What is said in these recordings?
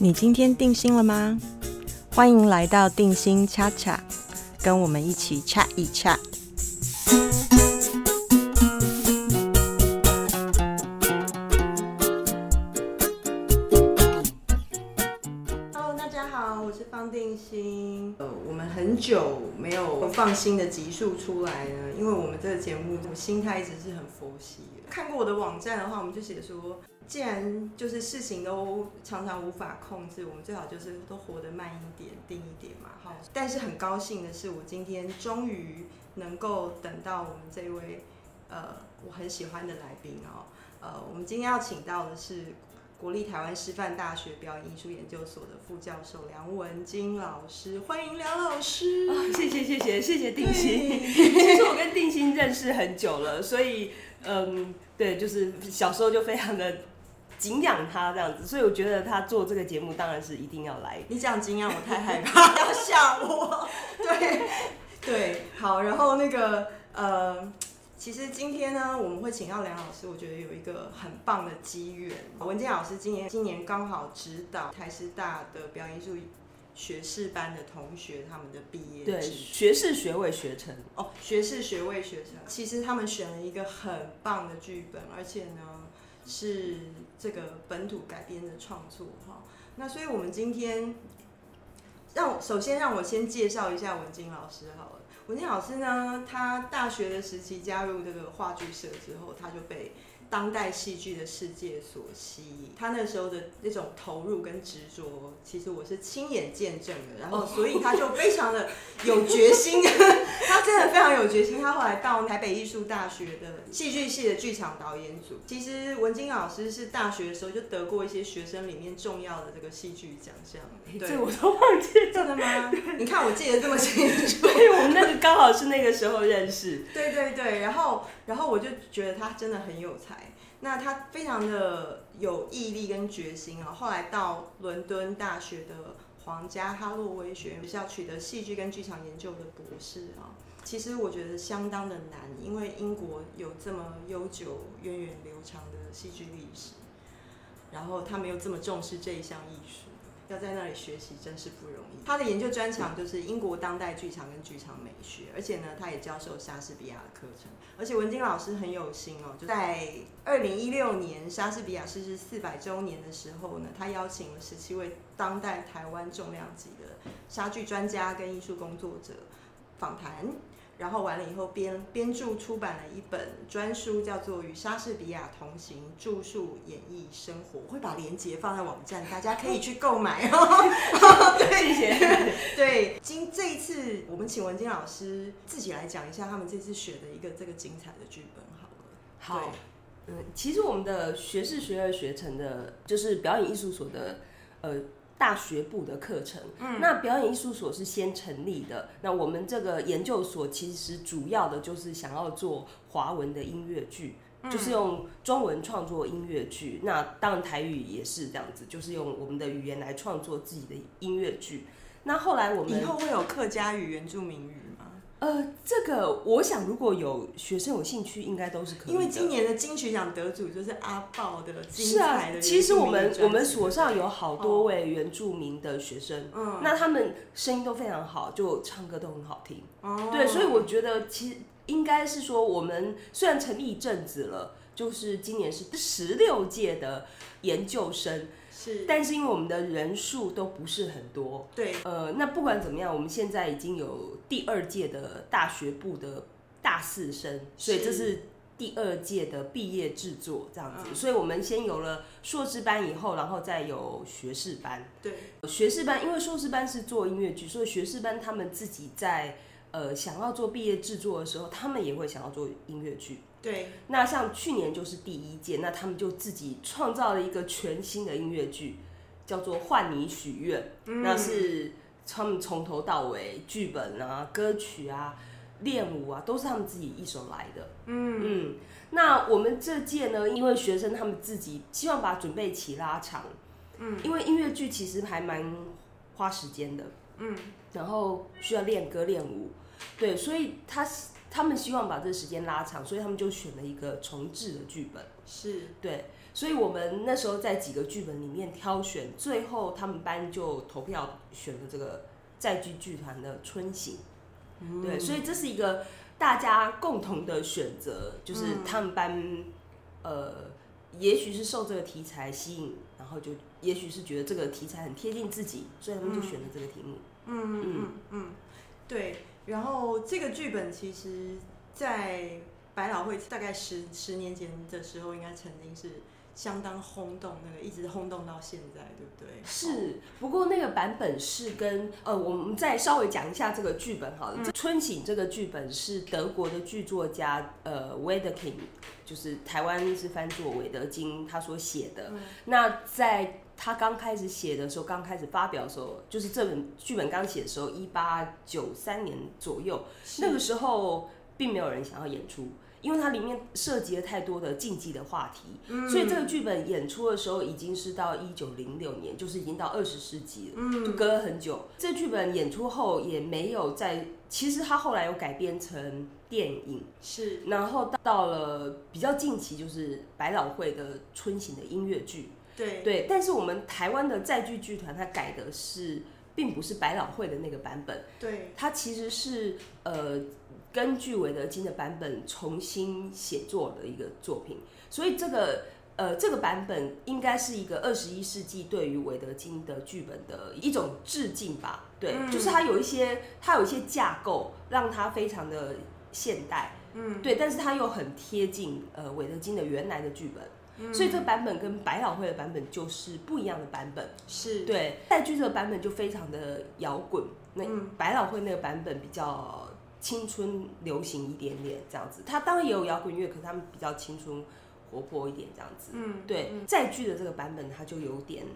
你今天定心了吗？欢迎来到定心恰恰，跟我们一起恰一恰。放新的集数出来了，因为我们这个节目我心态一直是很佛系。看过我的网站的话，我们就写说，既然就是事情都常常无法控制，我们最好就是都活得慢一点、定一点嘛。好，但是很高兴的是，我今天终于能够等到我们这位呃我很喜欢的来宾哦。呃，我们今天要请到的是国立台湾师范大学表演艺术研究所的副教授梁文金老师，欢迎梁老师。啊，谢谢谢谢谢谢定心。其实我跟定心认识很久了，所以嗯，对，就是小时候就非常的敬仰他这样子，所以我觉得他做这个节目当然是一定要来。你讲惊讶，我太害怕，不要吓我。对对，好，然后那个呃，其实今天呢，我们会请到梁老师，我觉得有一个很棒的机缘。文静老师今年今年刚好指导台师大的表演艺术学士班的同学他们的毕业对，学士学位学成，哦，学士学位学成，其实他们选了一个很棒的剧本，而且呢是这个本土改编的创作哈。那所以我们今天让首先让我先介绍一下文静老师好了。文静老师呢，他大学的时期加入这个话剧社之后，他就被当代戏剧的世界所吸引。他那时候的那种投入跟执着，其实我是亲眼见证的。然后，所以他就非常的有决心，他真的非常有决心。他后来到台北艺术大学的戏剧系的剧场导演组。其实文金老师是大学的时候就得过一些学生里面重要的这个戏剧奖项。对这我都忘记了。真的吗？你看我记得这么清楚。对，我们那个刚好是那个时候认识。对对对，然后然后我就觉得他真的很有才，那他非常的有毅力跟决心啊。后来到伦敦大学的皇家哈洛威学院学校取得戏剧跟剧场研究的博士啊。其实我觉得相当的难，因为英国有这么悠久、源远流长的戏剧历史，然后他们又这么重视这一项艺术。要在那里学习真是不容易。他的研究专长就是英国当代剧场跟剧场美学，而且呢，他也教授莎士比亚的课程。而且文金老师很有心哦，就在二零一六年莎士比亚逝世四百周年的时候呢，他邀请了十七位当代台湾重量级的莎剧专家跟艺术工作者访谈。然后完了以后编编著出版了一本专书，叫做《与莎士比亚同行：著述演绎生活》，我会把链接放在网站，大家可以去购买哦。谢谢。对，今这一次我们请文金老师自己来讲一下他们这次选的一个这个精彩的剧本好了。好，嗯，其实我们的学士学位学成的，就是表演艺术所的，呃。大学部的课程，嗯，那表演艺术所是先成立的。那我们这个研究所其实主要的就是想要做华文的音乐剧，就是用中文创作音乐剧。那当然台语也是这样子，就是用我们的语言来创作自己的音乐剧。那后来我们以后会有客家语、原住民语吗？呃，这个我想如果有学生有兴趣，应该都是可以的。因为今年的金曲奖得主就是阿豹的精是啊彩的，其实我们我们所上有好多位原住民的学生，嗯那他们声音都非常好，就唱歌都很好听。哦对，所以我觉得其实应该是说，我们虽然成立一阵子了，就是今年是第十六届的研究生，是，但是因为我们的人数都不是很多，对，呃，那不管怎么样，我们现在已经有第二届的大学部的大四生，所以这是第二届的毕业制作这样子。嗯所以我们先有了硕士班以后，然后再有学士班。对，学士班因为硕士班是做音乐剧，所以学士班他们自己在呃想要做毕业制作的时候，他们也会想要做音乐剧。对，那像去年就是第一届，那他们就自己创造了一个全新的音乐剧，叫做《换你许愿》，嗯。那是他们从头到尾剧本啊、歌曲啊、练舞啊，都是他们自己一手来的。嗯。嗯，那我们这届呢，因为学生他们自己希望把准备期拉长，嗯。因为音乐剧其实还蛮花时间的，嗯，然后需要练歌练舞，对，所以他他们希望把这个时间拉长，所以他们就选了一个重置的剧本。是对，所以我们那时候在几个剧本里面挑选，最后他们班就投票选了这个在剧剧团的《春行》。对，所以这是一个大家共同的选择，就是他们班，呃，也许是受这个题材吸引，然后就也许是觉得这个题材很贴近自己，所以他们就选了这个题目。嗯嗯嗯，对。然后这个剧本其实，在百老汇大概十十年前的时候，应该曾经是。相当轰动，那个一直轰动到现在，对不对？是，不过那个版本是跟呃，我们再稍微讲一下这个剧本好了。《春醒》这个剧本是德国的剧作家呃 w e d e k i n g 就是台湾是翻作韦德金他所写的。那在他刚开始写的时候，刚开始发表的时候，就是这本剧本刚写的时候，一八九三年左右，那个时候并没有人想要演出。因为它里面涉及了太多的禁忌的话题，所以这个剧本演出的时候已经是到一九零六年，就是已经到二十世纪了，就隔了很久。这剧本演出后也没有在，其实他后来有改编成电影，是，然后到了比较近期就是百老汇的春行的音乐剧，对对。但是我们台湾的在剧剧团它改的是，并不是百老汇的那个版本，对，它其实是呃。根据韦德金的版本重新写作的一个作品，所以这个呃这个版本应该是一个二十一世纪对于韦德金的剧本的一种致敬吧？对，就是它有一些它有一些架构，让它非常的现代，嗯，对，但是它又很贴近呃韦德金的原来的剧本，所以这个版本跟百老汇的版本就是不一样的版本，是对在剧这个版本就非常的摇滚，那百老汇那个版本比较。青春流行一点点这样子，他当然也有摇滚乐，可是他们比较青春活泼一点这样子。嗯，对，再剧的这个版本它就有点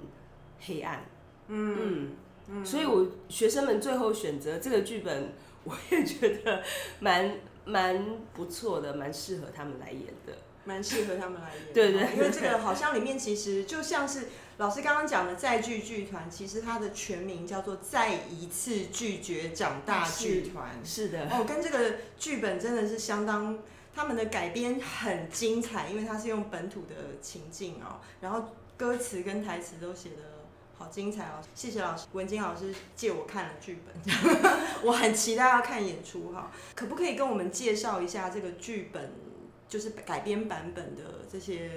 黑暗。嗯嗯，所以我学生们最后选择这个剧本，我也觉得蛮蛮不错的，蛮适合他们来演的。蛮适合他们来演，对对，因为这个好像里面其实就像是老师刚刚讲的再剧剧团，其实它的全名叫做再一次拒绝长大剧团，是的，哦，跟这个剧本真的是相当，他们的改编很精彩，因为它是用本土的情境哦，然后歌词跟台词都写的好精彩哦，谢谢老师，文金老师借我看了剧本，我很期待要看演出哈，可不可以跟我们介绍一下这个剧本？就是改编版本的这些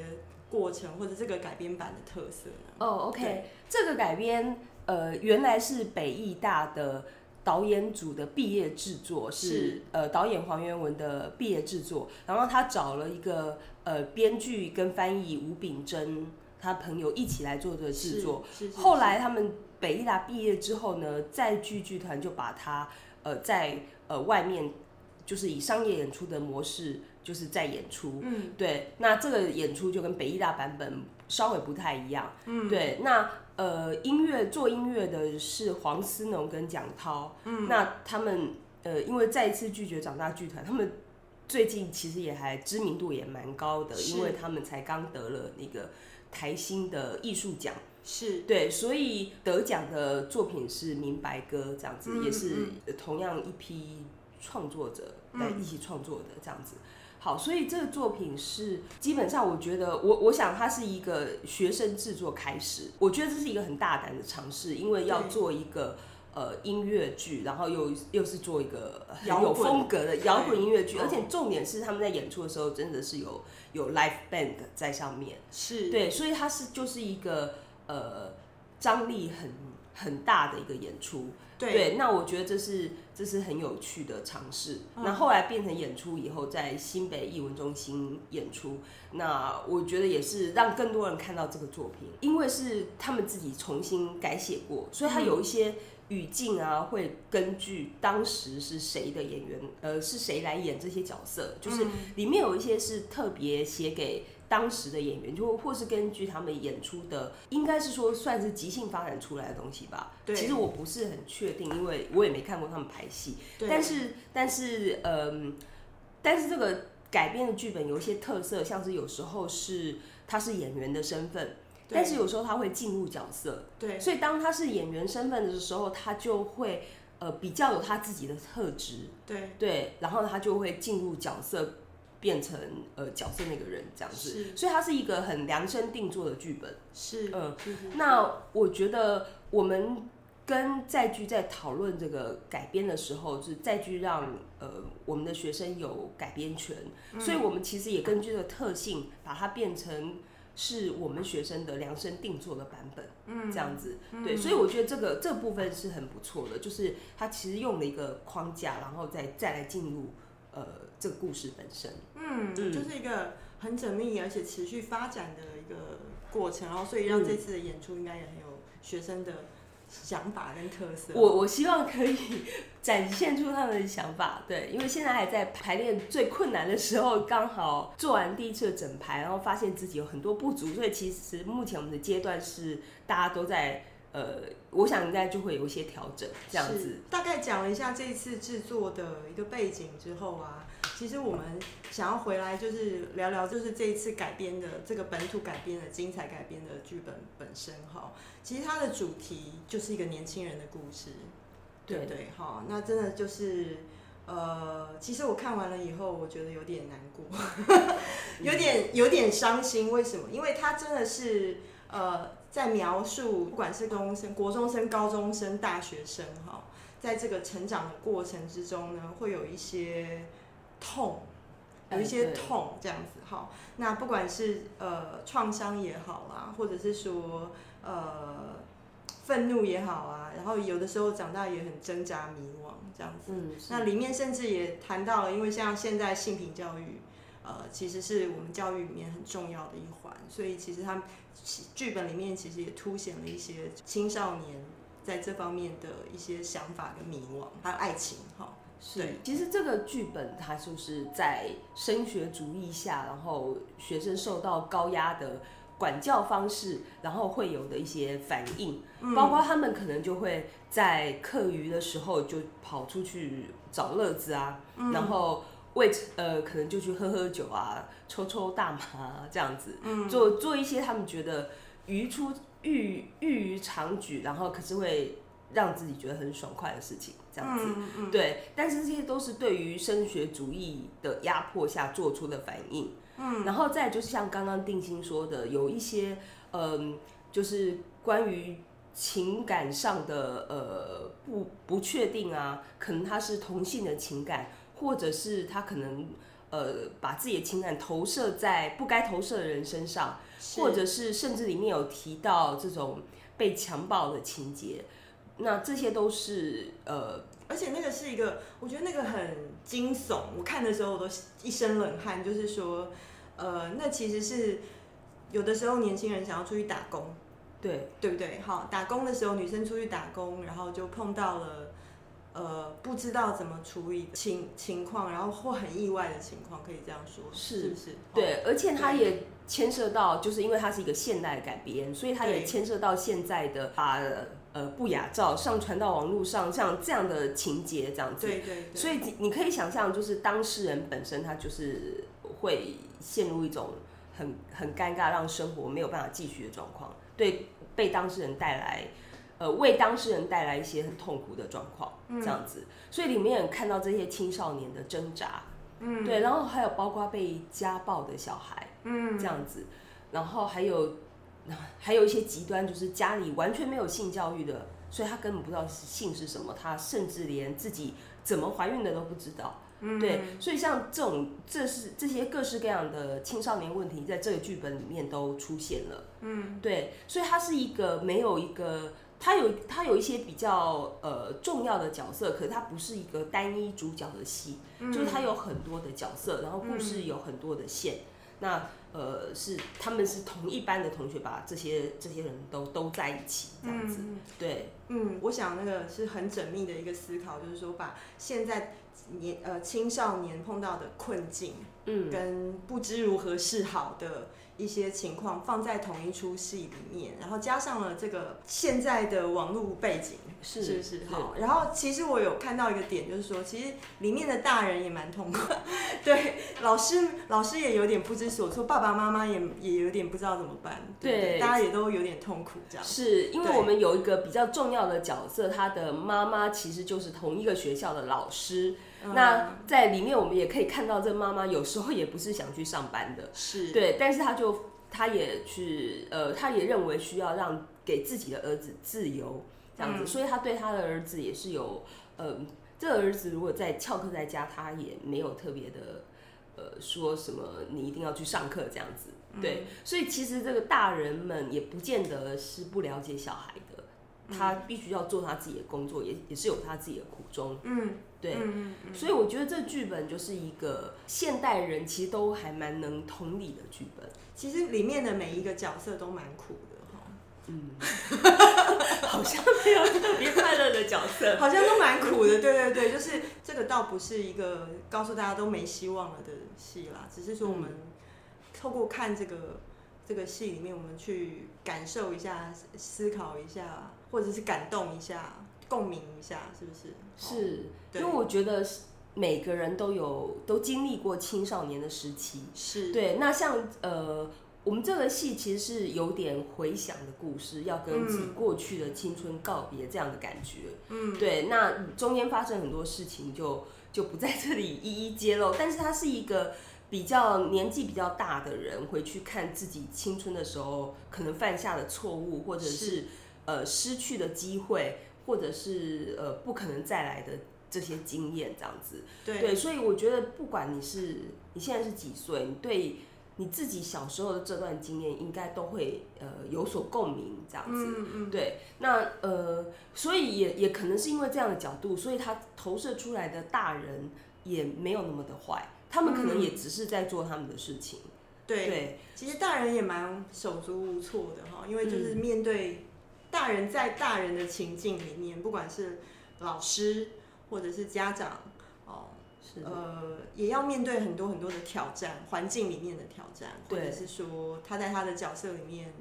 过程，或者这个改编版的特色呢？哦，OK，这个改编呃，原来是北艺大的导演组的毕业制作，是呃导演黄元文的毕业制作，然后他找了一个呃编剧跟翻译吴秉珍，他朋友一起来做的制作。后来他们北艺大毕业之后呢，在剧剧团就把他呃在呃外面就是以商业演出的模式。就是在演出，嗯，对，那这个演出就跟北艺大版本稍微不太一样，嗯，对，那呃，音乐做音乐的是黄思农跟蒋涛，嗯，那他们呃，因为再一次拒绝长大剧团，他们最近其实也还知名度也蛮高的，因为他们才刚得了那个台新的艺术奖，是。对，所以得奖的作品是《明白歌》这样子，也是同样一批创作者在一起创作的这样子。好，所以这个作品是基本上，我觉得我我想它是一个学生制作开始，我觉得这是一个很大胆的尝试，因为要做一个呃音乐剧，然后又又是做一个很有风格的摇滚音乐剧，而且重点是他们在演出的时候真的是有有 live band 在上面，是。对，所以它是就是一个呃张力很很大的一个演出。对，那我觉得这是这是很有趣的尝试。那后来变成演出以后，在新北艺文中心演出，那我觉得也是让更多人看到这个作品，因为是他们自己重新改写过，所以它有一些语境啊，会根据当时是谁的演员，呃，是谁来演这些角色，就是里面有一些是特别写给。当时的演员就或是根据他们演出的，应该是说算是即兴发展出来的东西吧。对，其实我不是很确定，因为我也没看过他们排戏。对但是，但是，嗯，但是这个改编的剧本有一些特色，像是有时候是他是演员的身份，但是有时候他会进入角色。对，所以当他是演员身份的时候，他就会呃比较有他自己的特质，对对，然后他就会进入角色，变成呃角色那个人这样子，所以它是一个很量身定做的剧本。是嗯那我觉得我们跟载剧在讨论这个改编的时候，是载剧让呃我们的学生有改编权，所以我们其实也根据这个特性，把它变成是我们学生的量身定做的版本，嗯，这样子，对，所以我觉得这个这部分是很不错的，就是它其实用了一个框架，然后再再来进入呃这个故事本身，嗯，嗯就是一个很缜密而且持续发展的一个过程，然后所以让这次的演出应该也很有学生的想法跟特色。我我希望可以 展现出他们的想法，对，因为现在还在排练最困难的时候，刚好做完第一次的整排，然后发现自己有很多不足，所以其实目前我们的阶段是大家都在呃，我想应该就会有一些调整，这样子。大概讲了一下这一次制作的一个背景之后啊，其实我们想要回来就是聊聊，就是这一次改编的这个本土改编的精彩改编的剧本本身哈。其实它的主题就是一个年轻人的故事，对不对？哈，那真的就是。呃，其实我看完了以后，我觉得有点难过，有点有点伤心。为什么？因为它真的是呃，在描述不管是中生、国中生、高中生、大学生哈，在这个成长的过程之中呢，会有一些痛，有一些痛这样子哈。那不管是呃创伤也好啦，或者是说呃愤怒也好啊，然后有的时候长大也很挣扎迷惘这样子。嗯，那里面甚至也谈到了，因为像现在性平教育，呃，其实是我们教育里面很重要的一环，所以其实他们剧本里面其实也凸显了一些青少年在这方面的一些想法跟迷惘，还有爱情哈。是对，其实这个剧本它就是在升学主义下，然后学生受到高压的管教方式，然后会有的一些反应，包括他们可能就会在课余的时候就跑出去找乐子啊，然后为呃可能就去喝喝酒啊，抽抽大麻啊这样子，做做一些他们觉得于出欲欲于常举，然后可是会让自己觉得很爽快的事情，这样子。嗯嗯对，但是这些都是对于升学主义的压迫下做出的反应。嗯，然后再就是像刚刚定心说的，有一些嗯、就是关于情感上的呃不不确定啊，可能他是同性的情感，或者是他可能呃把自己的情感投射在不该投射的人身上，或者是甚至里面有提到这种被强暴的情节，那这些都是呃而且那个是一个，我觉得那个很惊悚，我看的时候我都一身冷汗。就是说，呃，那其实是有的时候年轻人想要出去打工，对对不对？好，打工的时候女生出去打工，然后就碰到了呃不知道怎么处理的情情况，然后或很意外的情况，可以这样说，是是不是？哦对，而且他也牵涉到，就是因为它是一个现代的改编，所以它也牵涉到现在的把呃不雅照上传到网络上，像这样的情节这样子。对对对，所以你你可以想象，就是当事人本身他就是会陷入一种很很尴尬，让生活没有办法继续的状况，对被当事人带来。呃，为当事人带来一些很痛苦的状况，嗯这样子，所以里面有看到这些青少年的挣扎，嗯对，然后还有包括被家暴的小孩，嗯这样子，然后还有 还有一些极端，就是家里完全没有性教育的，所以他根本不知道性是什么，他甚至连自己怎么怀孕的都不知道。嗯对，所以像这种这是这些各式各样的青少年问题，在这个剧本里面都出现了。嗯，对，所以它是一个没有一个，它有他有一些比较呃重要的角色，可是他不是一个单一主角的戏，嗯就是他有很多的角色，然后故事有很多的线。那呃是他们是同一班的同学，把这些这些人都都在一起这样子。嗯对，嗯，我想那个是很缜密的一个思考，就是说把现在年呃青少年碰到的困境，嗯，跟不知如何是好的一些情况放在同一出戏里面，然后加上了这个现在的网络背景，是是是？好，然后其实我有看到一个点，就是说，其实里面的大人也蛮痛苦，对，老师老师也有点不知所措，爸爸爸妈妈也也有点不知道怎么办，对大家也都有点痛苦这样。是因为我们有一个比较重要的角色，他的妈妈其实就是同一个学校的老师。嗯。那在里面我们也可以看到，这妈妈有时候也不是想去上班的，是，对，但是她就她也去呃，她也认为需要让给自己的儿子自由这样子，嗯。所以她对他的儿子也是有呃，这个儿子如果在翘课在家，他也没有特别的呃说什么你一定要去上课这样子，嗯。对，所以其实这个大人们也不见得是不了解小孩的，他必须要做他自己的工作，也也是有他自己的苦衷，嗯，对。嗯嗯嗯，所以我觉得这剧本就是一个现代人其实都还蛮能同理的剧本。其实里面的每一个角色都蛮苦的哈，嗯，好像没有特别快乐的角色。好像都蛮苦的。对对对，就是这个倒不是一个告诉大家都没希望了的戏啦，只是说我们透过看这个这个戏里面，我们去感受一下、思考一下，或者是感动一下、共鸣一下，是不是？是，对因为我觉得每个人都有都经历过青少年的时期。是，对，那像呃，我们这个戏其实是有点回想的故事，要跟自己嗯过去的青春告别这样的感觉。嗯，对，那中间发生很多事情就，就不在这里一一揭露。但是它是一个比较年纪比较大的人回去看自己青春的时候可能犯下的错误，或者是是呃失去的机会，或者是呃不可能再来的这些经验，这样子。对对，所以我觉得不管你是你现在是几岁，你对你自己小时候的这段经验，应该都会呃有所共鸣，这样子。嗯嗯，对，那呃，所以也也可能是因为这样的角度，所以他投射出来的大人也没有那么的坏，他们可能也只是在做他们的事情。对。对，其实大人也蛮手足无措的哈，因为就是嗯面对大人在大人的情境里面，不管是老师或者是家长哦，是，呃，也要面对很多很多的挑战，环境里面的挑战，或者是说他在他的角色里面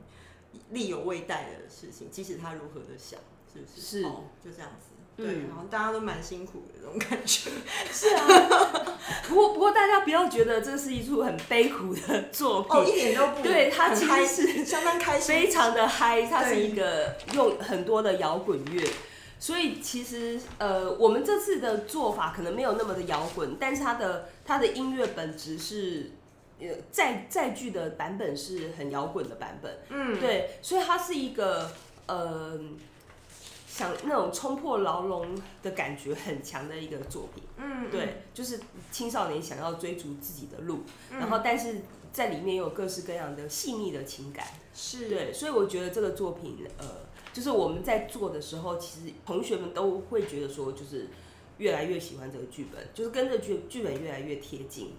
力有未逮的事情，即使他如何的想，是不是？是哦，就这样子。嗯对，然后大家都蛮辛苦的这种感觉。是啊。不过不过大家不要觉得这是一出很悲苦的作品，哦，一点都不，对它其实是相当开心，非常的嗨，它是一个用很多的摇滚乐，所以其实呃，我们这次的做法可能没有那么的摇滚，但是它的它的音乐本质是。呃，在在剧的版本是很摇滚的版本，嗯，对，所以它是一个呃，想那种冲破牢笼的感觉很强的一个作品，嗯，对，就是青少年想要追逐自己的路，嗯，然后但是在里面有各式各样的细腻的情感，是，对，所以我觉得这个作品，呃，就是我们在做的时候，其实同学们都会觉得说，就是越来越喜欢这个剧本，就是跟着剧剧本越来越贴近，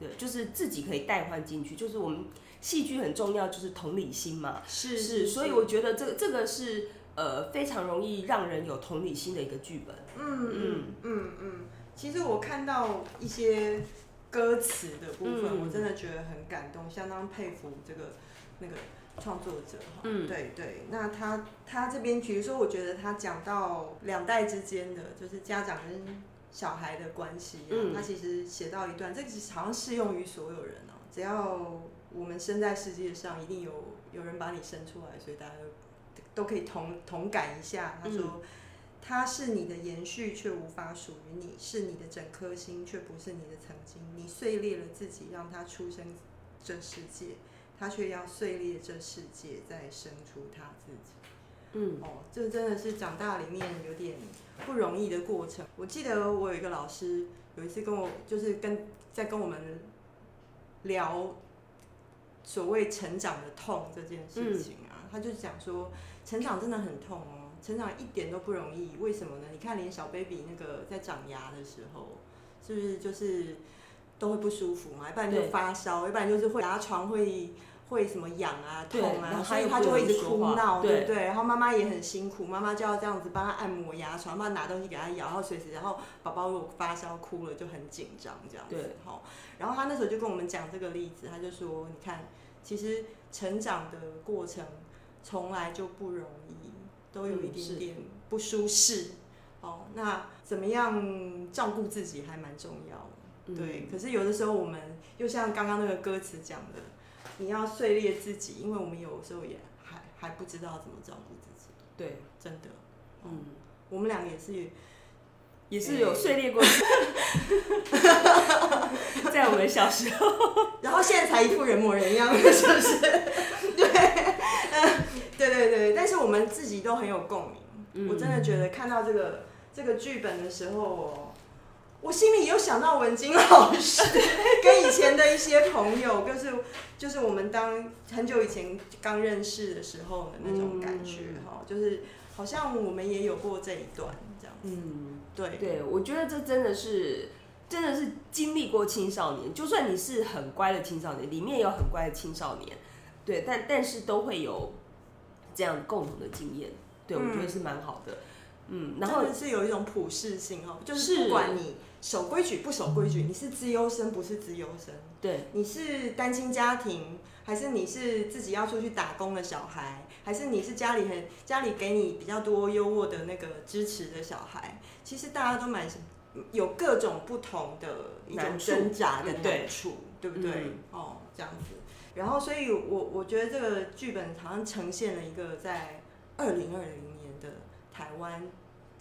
对，就是自己可以代换进去，就是我们戏剧很重要，就是同理心嘛，是是，所以我觉得这个这个是呃非常容易让人有同理心的一个剧本，嗯嗯嗯。嗯，其实我看到一些歌词的部分，嗯。我真的觉得很感动，相当佩服这个那个创作者哈。嗯。对对，那他他这边，比如说，我觉得他讲到两代之间的，就是家长跟小孩的关系、啊，嗯。他其实写到一段，这其实好像适用于所有人哦、只要我们生在世界上，一定有有人把你生出来，所以大家都都可以同同感一下。他说。嗯它是你的延续，却无法属于你；是你的整颗心，却不是你的曾经。你碎裂了自己，让他出生这世界，他却要碎裂这世界，再生出他自己。嗯哦，这真的是长大里面有点不容易的过程。我记得我有一个老师，有一次跟我就是跟在跟我们聊所谓成长的痛这件事情啊，他就讲说，成长真的很痛哦，成长一点都不容易。为什么呢？你看，连小 baby 那个在长牙的时候，是不是就是都会不舒服嘛？要不然就对发烧，要不然就是会牙床会。会什么痒啊、痛啊，所以他就会一直哭闹，对对不对？然后妈妈也很辛苦，妈妈就要这样子帮他按摩牙床，帮他拿东西给他咬，然后随时，然后宝宝如果发烧哭了就很紧张这样子对，好。然后他那时候就跟我们讲这个例子，他就说，你看，其实成长的过程从来就不容易，都有一点点不舒适。哦，那怎么样照顾自己还蛮重要的。嗯对，可是有的时候我们又像刚刚那个歌词讲的，你要碎裂自己，因为我们有时候也还还不知道怎么照顾自己，对，真的。嗯，我们两个也是，也是有碎裂过，在我们小时候，然后现在才一副人模人样，是不是？对，嗯，对对对，但是我们自己都很有共鸣。我真的觉得看到这个这个剧本的时候，我我心里有想到文金老师跟以前的一些朋友，就是就是我们当很久以前刚认识的时候的那种感觉哈，就是好像我们也有过这一段这样。嗯，对对，我觉得这真的是真的是经历过青少年，就算你是很乖的青少年，里面有很乖的青少年，对，但但是都会有这样共同的经验。对，我觉得是蛮好的，嗯，然后是有一种普适性哦，就是不管你守规矩不守规矩，你是资优生不是资优生，对，你是单亲家庭，还是你是自己要出去打工的小孩，还是你是家里很家里给你比较多优渥的那个支持的小孩，其实大家都蛮有各种不同的一种挣扎的难处，对不对？哦，这样子，然后所以我我觉得这个剧本好像呈现了一个在。二零二零年的台湾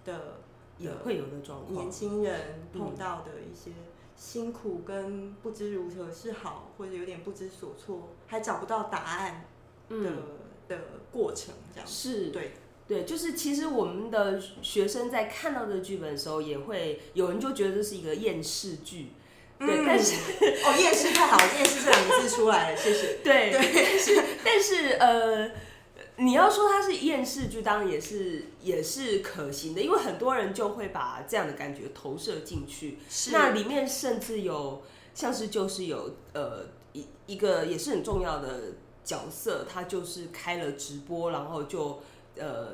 的也会有的状况，年轻人碰到的一些辛苦跟不知如何是好，或者有点不知所措，还找不到答案的的过程，这样是对对，就是其实我们的学生在看到这个剧本的时候，也会有人就觉得这是一个厌世剧，对，但是哦，夜市太好，夜市这两个字出来了，谢谢，对，但是但是呃。你要说它是厌世剧，当然也是也是可行的，因为很多人就会把这样的感觉投射进去。是那里面甚至有像是就是有呃一一个也是很重要的角色，他就是开了直播，然后就呃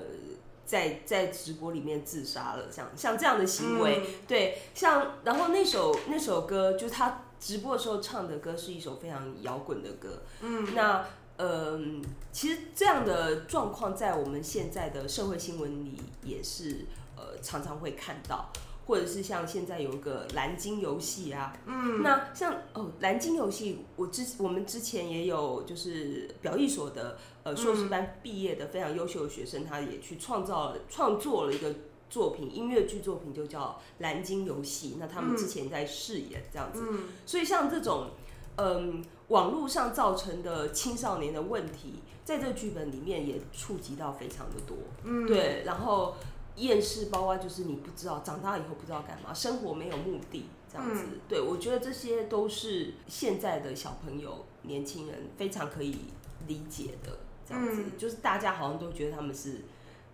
在在直播里面自杀了，像像这样的行为，对，像然后那首那首歌就是他直播的时候唱的歌是一首非常摇滚的歌，嗯，那。嗯，其实这样的状况在我们现在的社会新闻里也是呃常常会看到，或者是像现在有一个蓝鲸游戏啊，嗯，那像哦蓝鲸游戏，我之我们之前也有就是表艺所的呃硕士班毕业的非常优秀的学生，他也去创造了创作了一个作品音乐剧作品，就叫蓝鲸游戏。那他们之前在饰演这样子，所以像这种。嗯，网络上造成的青少年的问题，在这个剧本里面也触及到非常的多。嗯，对。然后厌世，包括就是你不知道长大以后不知道干嘛，生活没有目的这样子。对，我觉得这些都是现在的小朋友、年轻人非常可以理解的。这样子，就是大家好像都觉得他们是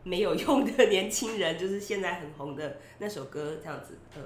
没有用的 年轻人，就是现在很红的那首歌这样子。呃，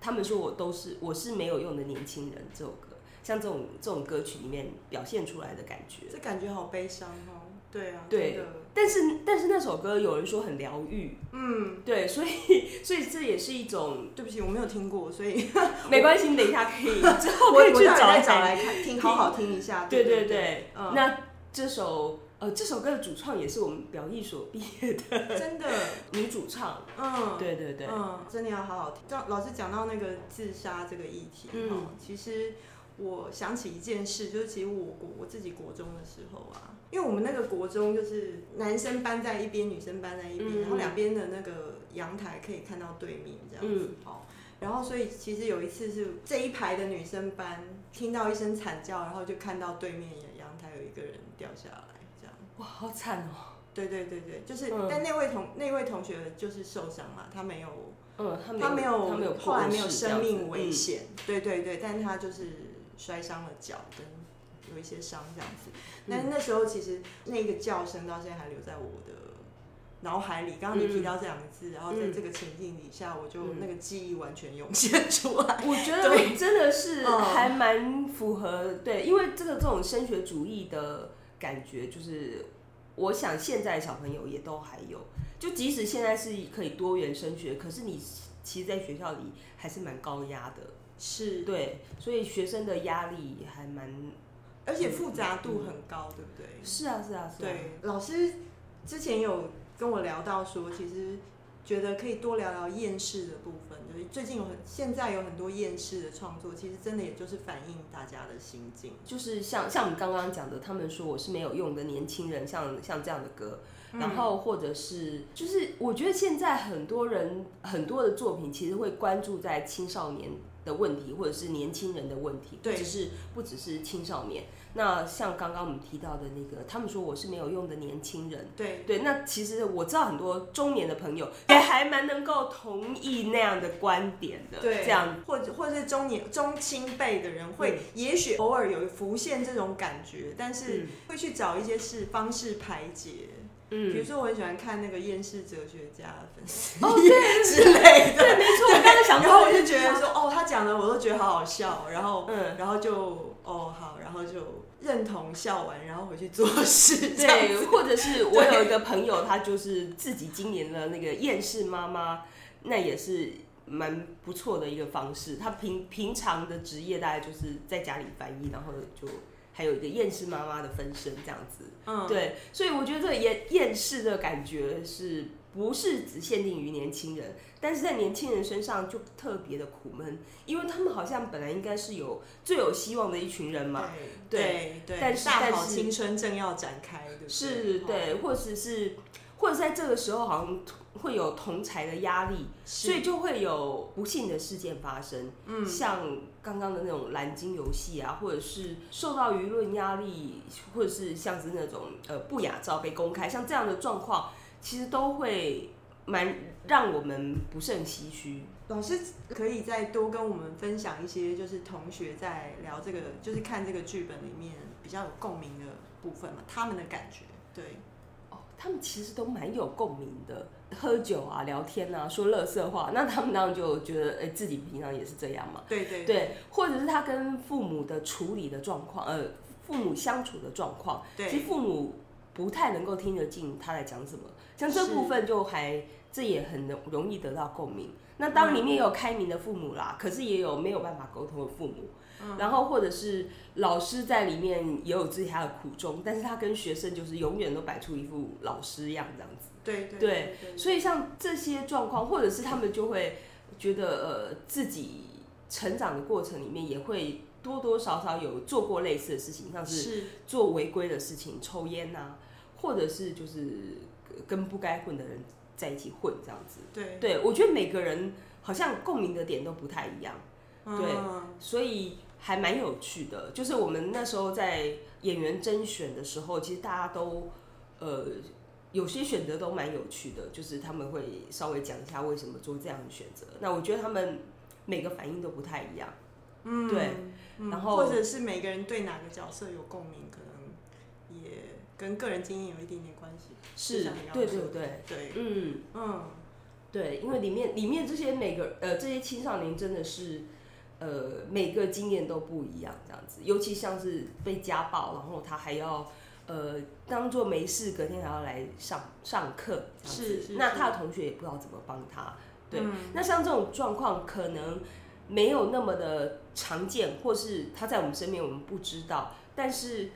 他们说我都是我是没有用的年轻人这首歌。像这种这种歌曲里面表现出来的感觉，这感觉好悲伤哦。对啊，对。但是但是那首歌有人说很疗愈，嗯，对，所以所以这也是一种。对不起，我没有听过，所以 没关系，等一下可以 之后可以去找来找来看，听好好听一下。对对对，那这首呃这首歌的主唱也是我们表艺所毕业的，真的？女主唱。嗯，对对对，嗯，真的要好好听。老老师讲到那个自杀这个议题，嗯，其实。我想起一件事，就是其实我国我自己国中的时候啊，因为我们那个国中就是男生班在一边，女生班在一边，然后两边的那个阳台可以看到对面这样子，哦，然后所以其实有一次是这一排的女生班听到一声惨叫，然后就看到对面阳台有一个人掉下来，哇，好惨哦！对对对对，就是，但那位同那位同学就是受伤嘛，他没有，嗯，他没有，他没有，后来没有生命危险，对对对，但他就是。摔伤了脚，跟有一些伤这样子。但是那时候其实那个叫声到现在还留在我的脑海里。刚刚你提到这两个字，然后在这个情境底下，我就那个记忆完全涌现出来。我觉得真的是还蛮符合对，因为这个这种升学主义的感觉，就是我想现在小朋友也都还有。就即使现在是可以多元升学，可是你其实在学校里还是蛮高压的。是对，所以学生的压力还蛮，而且复杂度很高，对不对？是啊，是啊，是。对，老师之前有跟我聊到说，其实觉得可以多聊聊厌世的部分，就是最近有很现在有很多厌世的创作，其实真的也就是反映大家的心境。就是像像我们刚刚讲的，他们说我是没有用的年轻人，像像这样的歌，嗯然后或者是就是我觉得现在很多人很多的作品其实会关注在青少年的问题，或者是年轻人的问题，不对只是不只是青少年。那像刚刚我们提到的那个，他们说我是没有用的年轻人。对，对，那其实我知道很多中年的朋友也还蛮能够同意那样的观点的。对，这样或者或者是中年中青辈的人会，也许偶尔有浮现这种感觉，但是会去找一些是方式排解。嗯，比如说我很喜欢看那个厌世哲学家的粉丝哦，对 之类的，对，没错，我刚才想然后到我就觉得说，哦，他讲的我都觉得好好笑，然后嗯，然后就哦好，然后就认同笑完，然后回去做事，对，或者是 我有一个朋友，他就是自己经营了那个厌世妈妈，那也是蛮不错的一个方式。他平平常的职业大概就是在家里翻译，然后就还有一个厌世妈妈的分身这样子。嗯，对，所以我觉得这个厌厌世的感觉是不是只限定于年轻人？但是在年轻人身上就特别的苦闷，因为他们好像本来应该是有最有希望的一群人嘛。对对对，但是大好青春正要展开，对不对？是，对，或者是或者在这个时候好像会有同才的压力，所以就会有不幸的事件发生。嗯，像刚刚的那种蓝鲸游戏啊，或者是受到舆论压力，或者是像是那种呃不雅照被公开，像这样的状况，其实都会蛮让我们不胜唏嘘。老师可以再多跟我们分享一些，就是同学在聊这个，就是看这个剧本里面比较有共鸣的部分嘛，他们的感觉，对，他们其实都蛮有共鸣的，喝酒啊、聊天啊、说乐色话，那他们当然就觉得，哎、自己平常也是这样嘛。对对对，或者是他跟父母的处理的状况，呃，父母相处的状况，其实，父母不太能够听得进他在讲什么，像这部分就还这也很容容易得到共鸣。那当然里面也有开明的父母啦，可是也有没有办法沟通的父母，然后或者是老师在里面也有自己他的苦衷，但是他跟学生就是永远都摆出一副老师样这样子。对对对对，所以像这些状况，或者是他们就会觉得呃自己成长的过程里面也会多多少少有做过类似的事情，像是是，做违规的事情，抽烟呐、或者是就是跟不该混的人在一起混这样子。对对我觉得每个人好像共鸣的点都不太一样，对嗯所以还蛮有趣的。就是我们那时候在演员甄选的时候，其实大家都呃有些选择都蛮有趣的，就是他们会稍微讲一下为什么做这样的选择。那我觉得他们每个反应都不太一样。嗯，对嗯然后或者是每个人对哪个角色有共鸣，可能也跟个人经验有一点点关系。就是对对对，对，嗯。嗯，对，因为里面里面这些每个呃这些青少年真的是呃每个经验都不一样，这样子，尤其像是被家暴，然后他还要呃当做没事，隔天还要来上上课是那他的同学也不知道怎么帮他。对，嗯。那像这种状况可能没有那么的常见，或是他在我们身边我们不知道，但是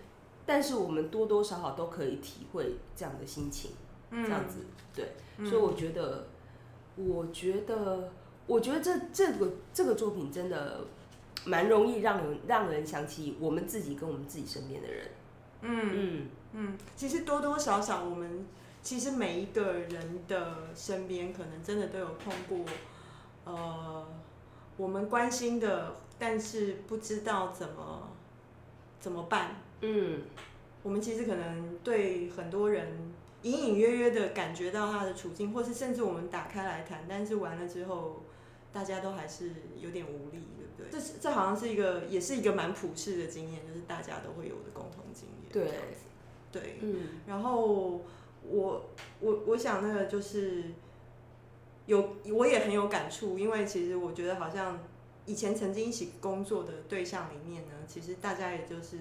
但是我们多多少少都可以体会这样的心情。嗯。这样子，对，嗯。所以我觉得，我觉得，我觉得这这个这个作品真的蛮容易让人让人想起我们自己跟我们自己身边的人，嗯。嗯，嗯，其实多多少少我们其实每一个人的身边，可能真的都有碰过，呃，我们关心的，但是不知道怎么怎么办。嗯，我们其实可能对很多人隐隐约约的感觉到他的处境，或是甚至我们打开来谈，但是完了之后，大家都还是有点无力，对不对？这是这好像是一个，也是一个蛮普世的经验，就是大家都会有的共同经验。对对。嗯，然后我我我想那个就是有我也很有感触，因为其实我觉得好像以前曾经一起工作的对象里面呢，其实大家也就是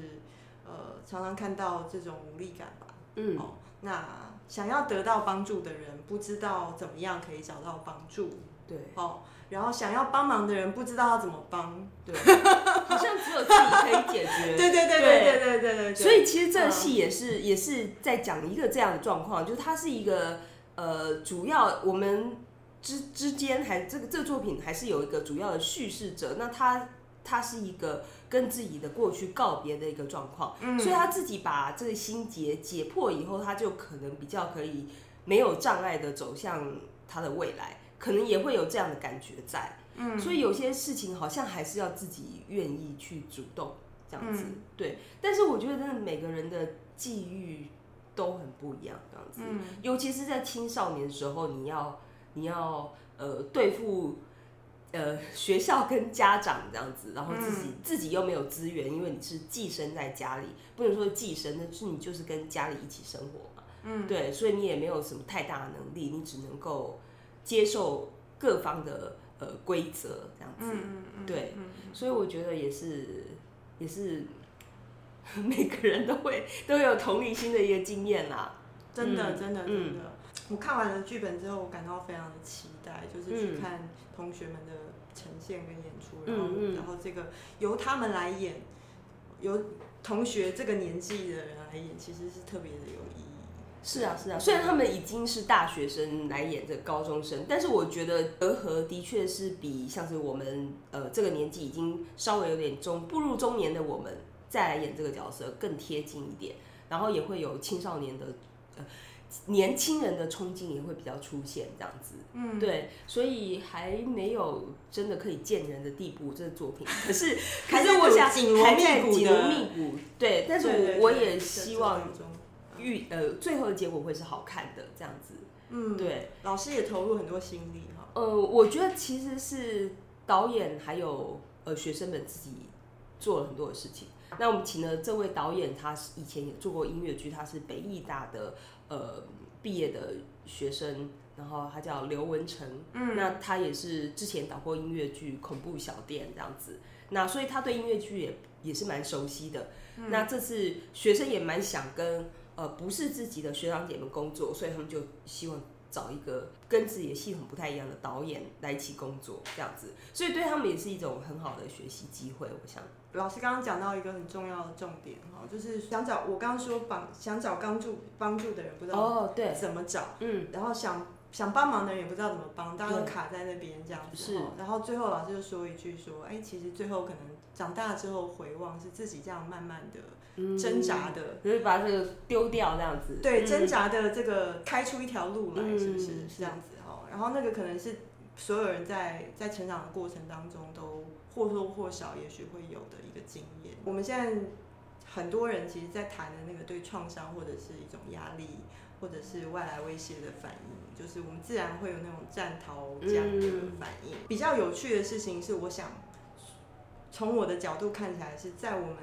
呃常常看到这种无力感吧。嗯，哦，那想要得到帮助的人不知道怎么样可以找到帮助，对，哦，然后想要帮忙的人不知道要怎么帮。对，好像只有自己可以解决，对对对对对对对对。所以其实这戏也是、也是在讲一个这样的状况，就是它是一个呃，主要我们之之间还这个这个作品还是有一个主要的叙事者，那他他是一个跟自己的过去告别的一个状况，嗯所以他自己把这个心结解破以后，他就可能比较可以没有障碍的走向他的未来，可能也会有这样的感觉在。嗯所以有些事情好像还是要自己愿意去主动这样子，嗯对。但是我觉得真的每个人的际遇都很不一样，这样子。嗯尤其是在青少年的时候，你要你要呃对付呃学校跟家长这样子，然后自己、嗯。自己又没有资源，因为你是寄生在家里，不能说寄生，但是你就是跟家里一起生活嘛，嗯。对，所以你也没有什么太大的能力，你只能够接受各方的呃规则这样子，嗯嗯对嗯所以我觉得也是也是 每个人都会都有同理心的一个经验啦。真的，嗯真的，真的。我看完了剧本之后，我感到非常的期待，就是去嗯。看同学们的呈现跟演出，然后，嗯嗯然后这个由他们来演，由同学这个年纪的人来演，其实是特别的有意义。是啊，是啊，虽然他们已经是大学生来演这高中生，但是我觉得隔阂的确是比像是我们呃这个年纪已经稍微有点中步入中年的我们再来演这个角色更贴近一点，然后也会有青少年的呃年轻人的冲劲也会比较出现这样子。嗯，对，所以还没有真的可以见人的地步，这个作品。可是，可还是我想紧锣还在紧密鼓的锣密鼓，对。但是我我也希望预呃最后的结果会是好看的这样子。嗯，对，老师也投入很多心力哈。呃，我觉得其实是导演还有呃学生们自己做了很多的事情。那我们请了这位导演，他是以前也做过音乐剧，他是北艺大的呃毕业的学生，然后他叫刘文成，嗯那他也是之前导过音乐剧《恐怖小店》这样子，那所以他对音乐剧也也是蛮熟悉的。嗯那这次学生也蛮想跟呃不是自己的学长姐们工作，所以他们就希望找一个跟自己的系统不太一样的导演来一起工作这样子，所以对他们也是一种很好的学习机会，我想。老师刚刚讲到一个很重要的重点哈，就是想找我刚刚说帮想找帮助帮助的人，不知道哦，对，怎么找，嗯，然后想想帮忙的人也不知道怎么帮，大家都卡在那边这样子是。然后最后老师就说一句说，哎，其实最后可能长大之后回望是自己这样慢慢的嗯。挣扎的，就是把这个丢掉这样子。对，嗯。挣扎的这个开出一条路来，嗯是不是？是。这样子哈？然后那个可能是所有人在在成长的过程当中都或多或少也许会有的一个经验。我们现在很多人其实，在谈的那个对创伤或者是一种压力，或者是外来威胁的反应，就是我们自然会有那种战逃这样的嗯反应。比较有趣的事情是，我想从我的角度看起来，是在我们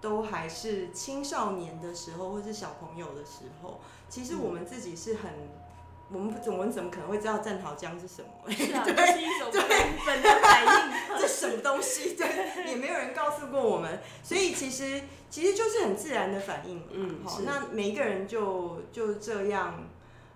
都还是青少年的时候，或是小朋友的时候，其实我们自己是很，我们我们怎么可能会知道战壕浆是什么？是啊，这是一种 本本的反应。这什么东西？对，也没有人告诉过我们，所以其实其实就是很自然的反应嗯。好，那每一个人就就这样，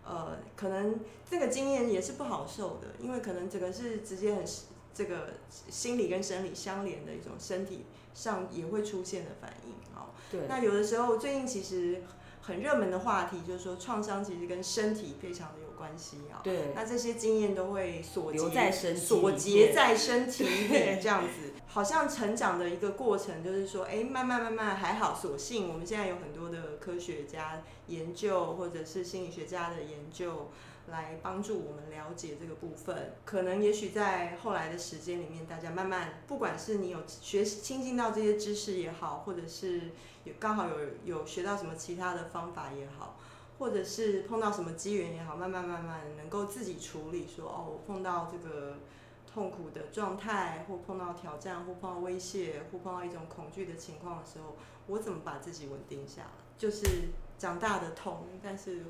呃，可能这个经验也是不好受的，因为可能这个是直接很这个心理跟生理相连的一种身体上也会出现的反应。好，对，那有的时候最近其实很热门的话题就是说创伤其实跟身体非常的有关系啊。对，那这些经验都会锁结留在身体锁结在身体里，这样子，好像成长的一个过程，就是说，哎、慢慢慢慢还好，所幸我们现在有很多的科学家研究，或者是心理学家的研究，来帮助我们了解这个部分。可能也许在后来的时间里面，大家慢慢，不管是你有学习亲近到这些知识也好，或者是有刚好有有学到什么其他的方法也好。或者是碰到什么机缘也好，慢慢慢慢能够自己处理说，哦，我碰到这个痛苦的状态，或碰到挑战，或碰到威胁，或碰到一种恐惧的情况的时候，我怎么把自己稳定下来？就是长大的痛，但是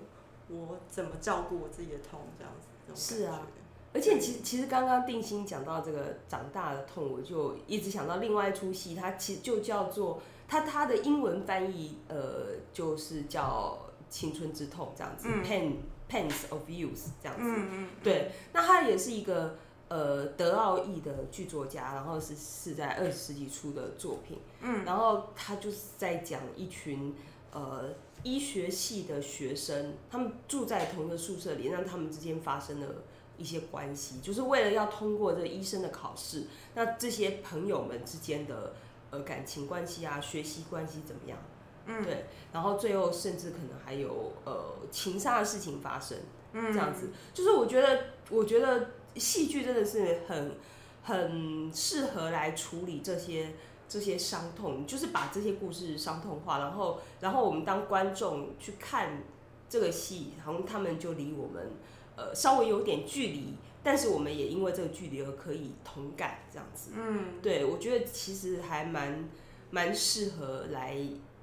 我怎么照顾我自己的痛，这样子。是啊，而且其实其实刚刚定心讲到这个长大的痛，我就一直想到另外一出戏，它其实就叫做它它的英文翻译呃就是叫青春之痛这样子、嗯 p a i n Pains of Youth 这样子。嗯嗯，对，那它也是一个呃德奥裔的剧作家，然后是是在二十世纪初的作品，嗯，然后他就是在讲一群呃医学系的学生，他们住在同一个宿舍里，让他们之间发生了一些关系，就是为了要通过这医生的考试，那这些朋友们之间的呃感情关系啊、学习关系怎么样？嗯，对，然后最后甚至可能还有呃情杀的事情发生，嗯这样子，就是我觉得，我觉得戏剧真的是很很适合来处理这些这些伤痛，就是把这些故事伤痛化，然后然后我们当观众去看这个戏，好像他们就离我们呃稍微有点距离，但是我们也因为这个距离而可以同感，这样子。嗯，对，我觉得其实还蛮蛮适合来，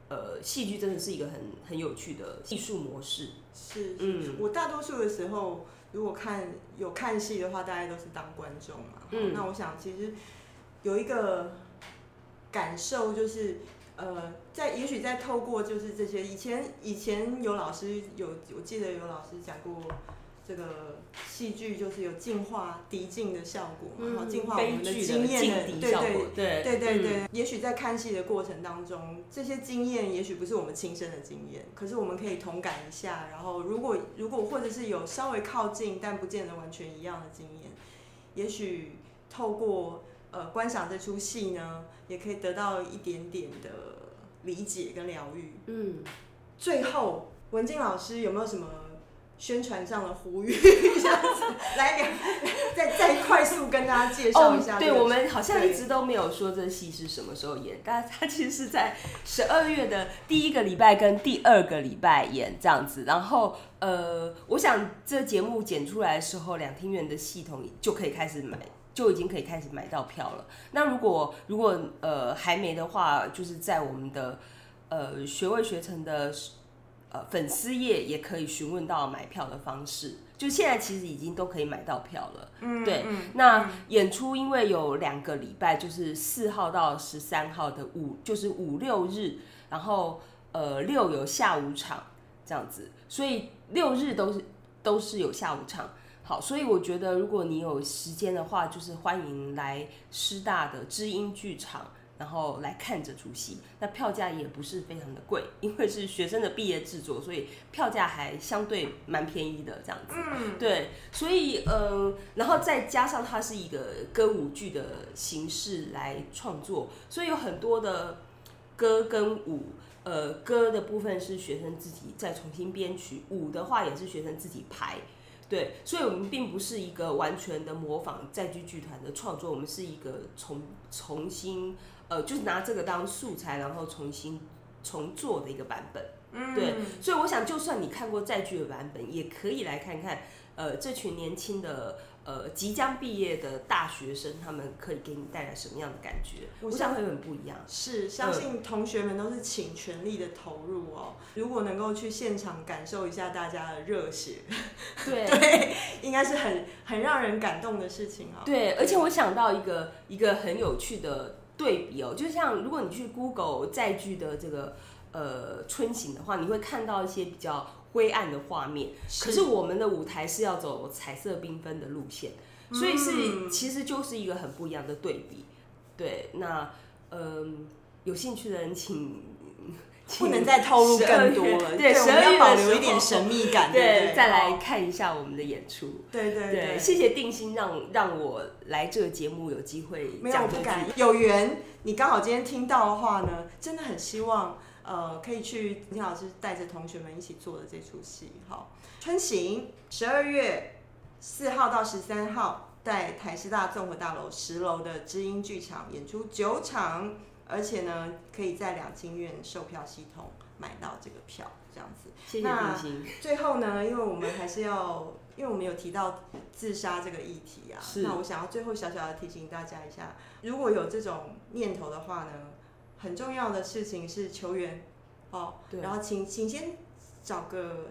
呃，戏剧真的是一个很很有趣的艺术模式。是，嗯我大多数的时候，如果看有看戏的话，大家都是当观众嘛。嗯那我想其实有一个感受就是。呃，在也许在透过就是这些以前以前有老师有我记得有老师讲过这个戏剧就是有净化敌境的效果嘛，然后净化我们的经验的对对，对对对嗯对，也许在看戏的过程当中，这些经验也许不是我们亲身的经验，可是我们可以同感一下。然后，如果如果或者是有稍微靠近，但不见得完全一样的经验，也许透过呃观赏这出戏呢，也可以得到一点点的理解跟疗愈。嗯，最后，文静老师有没有什么宣传上的呼吁？这样子来两，再再快速跟大家介绍一下、哦。对，我们好像一直都没有说这戏是什么时候演，但它其实是在十二月的第一个礼拜跟第二个礼拜演这样子。然后呃，我想这节目剪出来的时候，两厅院的系统就可以开始买。就已经可以开始买到票了。那如果如果呃还没的话，就是在我们的呃学位学程的呃粉丝页也可以询问到买票的方式。就现在其实已经都可以买到票了。嗯，对嗯那演出因为有两个礼拜，就是四号到十三号的五，就是五六日，然后呃六有下午场这样子，所以六日都是都是有下午场。好，所以我觉得如果你有时间的话，就是欢迎来师大的知音剧场，然后来看这出戏。那票价也不是非常的贵，因为是学生的毕业制作，所以票价还相对蛮便宜的这样子。嗯，对，所以呃，然后再加上它是一个歌舞剧的形式来创作，所以有很多的歌跟舞。呃，歌的部分是学生自己再重新编曲，舞的话也是学生自己排。对，所以我们并不是一个完全的模仿在剧剧团的创作，我们是一个重重新呃，就是拿这个当素材，然后重新重做的一个版本。嗯对，所以我想，就算你看过在剧的版本，也可以来看看，呃，这群年轻的呃即将毕业的大学生，他们可以给你带来什么样的感觉？我我想会很不一样。是，相信同学们都是倾全力的投入哦。如果能够去现场感受一下大家的热血，对 对，应该是很很让人感动的事情啊、哦。对，而且我想到一个一个很有趣的对比哦，就像如果你去 Google 在剧的这个呃春行的话，你会看到一些比较灰暗的画面。可是我们的舞台是要走彩色缤纷的路线，所以是、嗯其实就是一个很不一样的对比。对，那嗯、有兴趣的人请。不能再透露更多了，对，我们要保留一点神秘感，对再来哦看一下我们的演出。对对对，谢谢定心让让我来这个节目有机会没有讲这句不敢，有缘你刚好今天听到的话呢，真的很希望呃可以去林老师带着同学们一起做的这出戏。好，春行十二月四号到十三号，在台师大综合大楼十楼的知音剧场演出九场，而且呢可以在两清院售票系统买到这个票，这样子。谢谢那。最后呢，因为我们还是要，因为我们有提到自杀这个议题啊，那我想要最后小小的提醒大家一下，如果有这种念头的话呢，很重要的事情是求援哦，对然后请请先找个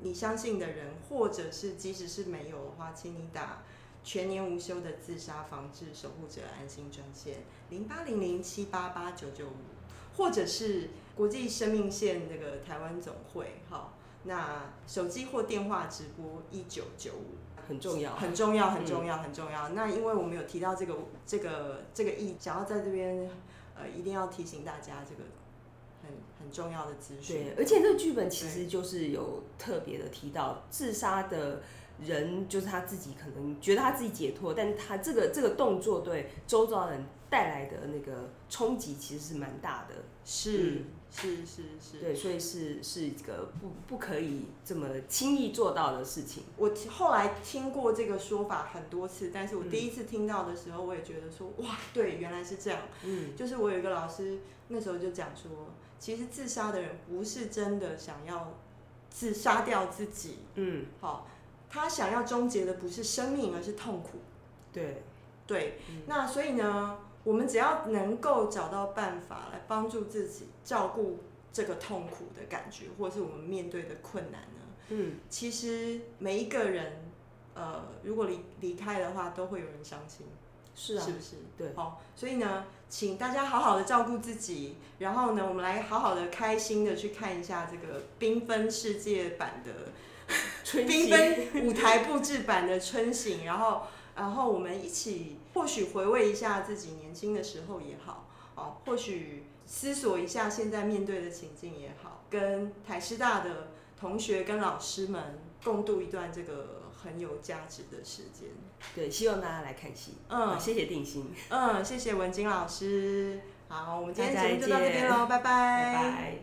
你相信的人，或者是即使是没有的话，请你打全年无休的自杀防治守护者安心专线零八零零七八八九九五，或者是国际生命线那个台湾总会，好，那手机或电话直播一九九五。很重要。很重要，很重要，很重要。那因为我们有提到这个这个这个意，想要在这边呃，一定要提醒大家这个很很重要的资讯对，。而且这个剧本其实就是有特别的提到自杀的人就是他自己可能觉得他自己解脱，但他这个这个动作对周遭人带来的那个冲击其实是蛮大的。是是是是，对，所以是是一个不不可以这么轻易做到的事情。我后来听过这个说法很多次，但是我第一次听到的时候，我也觉得说，哇，对，原来是这样。嗯，就是我有一个老师那时候就讲说，其实自杀的人不是真的想要自杀掉自己，嗯，好，他想要终结的不是生命，而是痛苦。对，对，那所以呢？我们只要能够找到办法来帮助自己照顾这个痛苦的感觉，或者是我们面对的困难呢？嗯，其实每一个人，呃，如果离离开的话，都会有人伤心，是啊，是不是？对，好，所以呢，请大家好好的照顾自己，然后呢，我们来好好的开心的去看一下这个缤纷世界版的 缤纷舞台布置版的春醒，然后。然后我们一起，或许回味一下自己年轻的时候也好，哦，或许思索一下现在面对的情境也好，跟台师大的同学跟老师们共度一段这个很有价值的时间。对，希望大家来看戏。嗯，谢谢定心。嗯，谢谢文晶老师。好，我们今天节目就到这边喽，拜拜。拜拜。